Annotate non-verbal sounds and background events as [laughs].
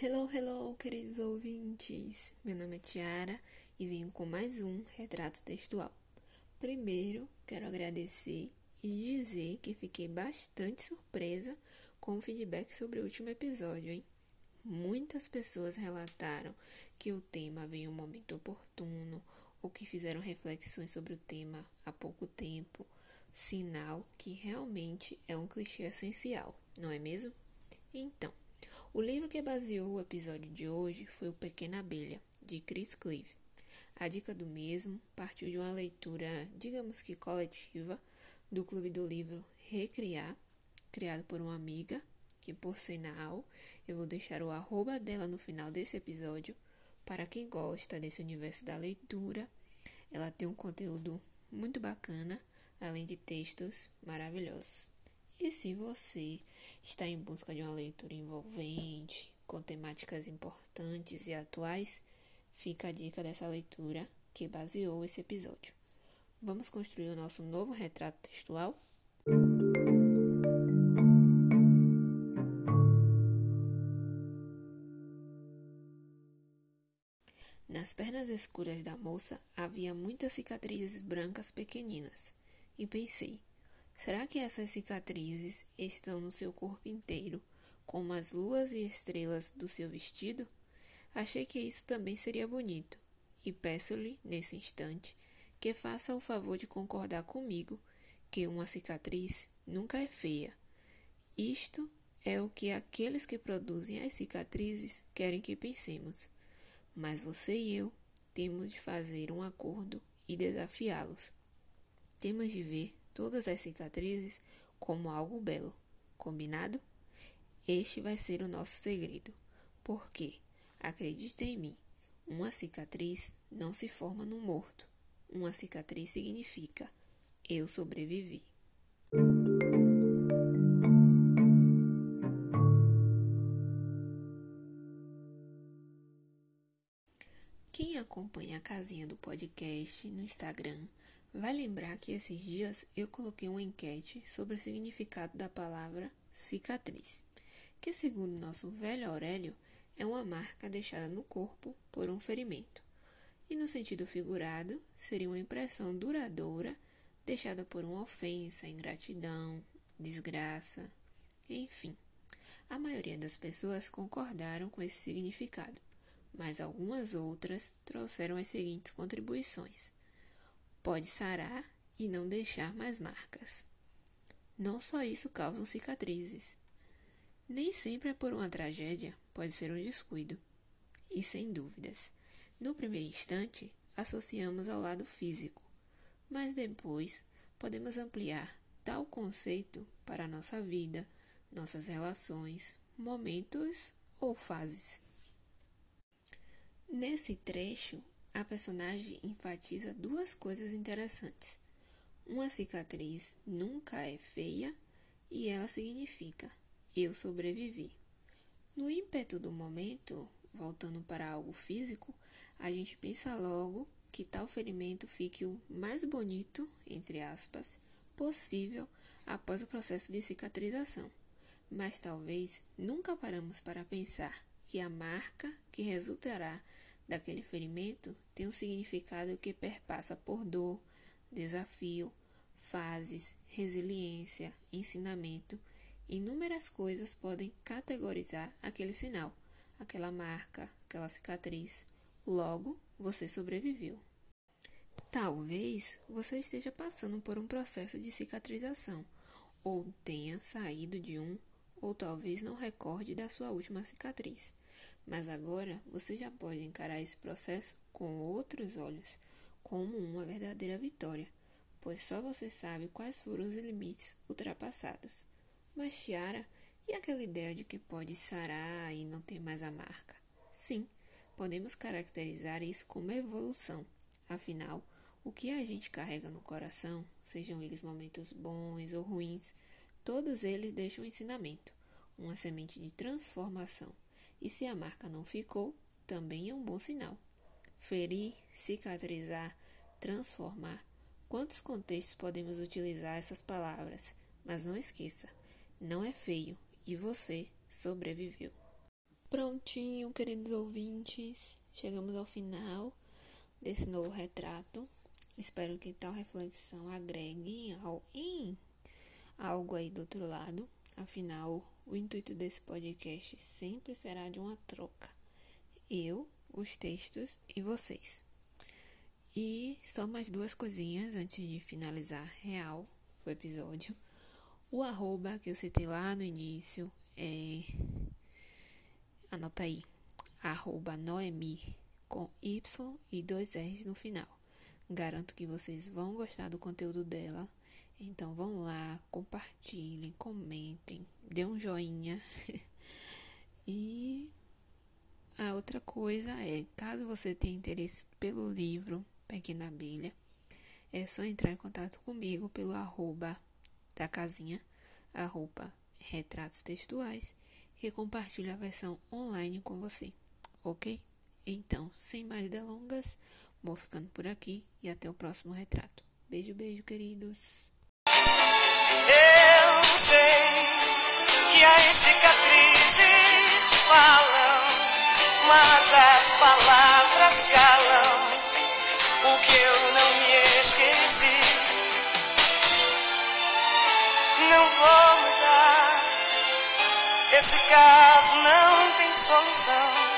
Hello, hello, queridos ouvintes! Meu nome é Tiara e venho com mais um retrato textual. Primeiro, quero agradecer e dizer que fiquei bastante surpresa com o feedback sobre o último episódio, hein? Muitas pessoas relataram que o tema veio um momento oportuno ou que fizeram reflexões sobre o tema há pouco tempo, sinal que realmente é um clichê essencial, não é mesmo? Então, o livro que baseou o episódio de hoje foi O Pequena Abelha, de Chris Clive. A dica do mesmo partiu de uma leitura, digamos que coletiva, do Clube do Livro Recriar, criado por uma amiga, que por sinal eu vou deixar o arroba dela no final desse episódio. Para quem gosta desse universo da leitura, ela tem um conteúdo muito bacana, além de textos maravilhosos. E se você está em busca de uma leitura envolvente, com temáticas importantes e atuais, fica a dica dessa leitura que baseou esse episódio. Vamos construir o nosso novo retrato textual? Nas pernas escuras da moça havia muitas cicatrizes brancas pequeninas, e pensei: Será que essas cicatrizes estão no seu corpo inteiro, como as luas e estrelas do seu vestido? Achei que isso também seria bonito, e peço-lhe, nesse instante, que faça o favor de concordar comigo que uma cicatriz nunca é feia. Isto é o que aqueles que produzem as cicatrizes querem que pensemos. Mas você e eu temos de fazer um acordo e desafiá-los. Temos de ver todas as cicatrizes como algo belo. Combinado? Este vai ser o nosso segredo. Porque, acredite em mim, uma cicatriz não se forma no morto. Uma cicatriz significa eu sobrevivi. Quem acompanha a casinha do podcast no Instagram Vai lembrar que esses dias eu coloquei uma enquete sobre o significado da palavra cicatriz, que, segundo nosso velho Aurélio, é uma marca deixada no corpo por um ferimento. E no sentido figurado, seria uma impressão duradoura deixada por uma ofensa, ingratidão, desgraça, enfim. A maioria das pessoas concordaram com esse significado, mas algumas outras trouxeram as seguintes contribuições pode sarar e não deixar mais marcas. Não só isso causa cicatrizes. Nem sempre é por uma tragédia, pode ser um descuido. E sem dúvidas, no primeiro instante, associamos ao lado físico, mas depois podemos ampliar tal conceito para a nossa vida, nossas relações, momentos ou fases. Nesse trecho, a personagem enfatiza duas coisas interessantes. Uma cicatriz nunca é feia e ela significa eu sobrevivi. No ímpeto do momento, voltando para algo físico, a gente pensa logo que tal ferimento fique o mais bonito, entre aspas, possível após o processo de cicatrização. Mas talvez nunca paramos para pensar que a marca que resultará daquele ferimento tem um significado que perpassa por dor, desafio, fases, resiliência, ensinamento. Inúmeras coisas podem categorizar aquele sinal, aquela marca, aquela cicatriz. Logo, você sobreviveu. Talvez você esteja passando por um processo de cicatrização, ou tenha saído de um, ou talvez não recorde da sua última cicatriz. Mas agora você já pode encarar esse processo com outros olhos, como uma verdadeira vitória, pois só você sabe quais foram os limites ultrapassados. Mas, Tiara, e aquela ideia de que pode sarar e não ter mais a marca? Sim, podemos caracterizar isso como evolução. Afinal, o que a gente carrega no coração, sejam eles momentos bons ou ruins, todos eles deixam um ensinamento, uma semente de transformação. E se a marca não ficou, também é um bom sinal. Ferir, cicatrizar, transformar. Quantos contextos podemos utilizar essas palavras? Mas não esqueça, não é feio e você sobreviveu. Prontinho, queridos ouvintes, chegamos ao final desse novo retrato. Espero que tal reflexão agregue em algo aí do outro lado. Afinal, o intuito desse podcast sempre será de uma troca. Eu, os textos e vocês. E só mais duas coisinhas antes de finalizar real o episódio. O arroba que eu citei lá no início é Anota aí. Arroba Noemi com Y e dois R's no final. Garanto que vocês vão gostar do conteúdo dela. Então vão lá, compartilhem, comentem, dê um joinha. [laughs] e a outra coisa é, caso você tenha interesse pelo livro Pequena Abelha, é só entrar em contato comigo pelo arroba da casinha, arroba retratos textuais que compartilho a versão online com você, ok? Então, sem mais delongas, vou ficando por aqui e até o próximo retrato. Beijo, beijo, queridos. Eu sei que as cicatrizes falam, mas as palavras calam. O que eu não me esqueci, não vou esse caso não tem solução.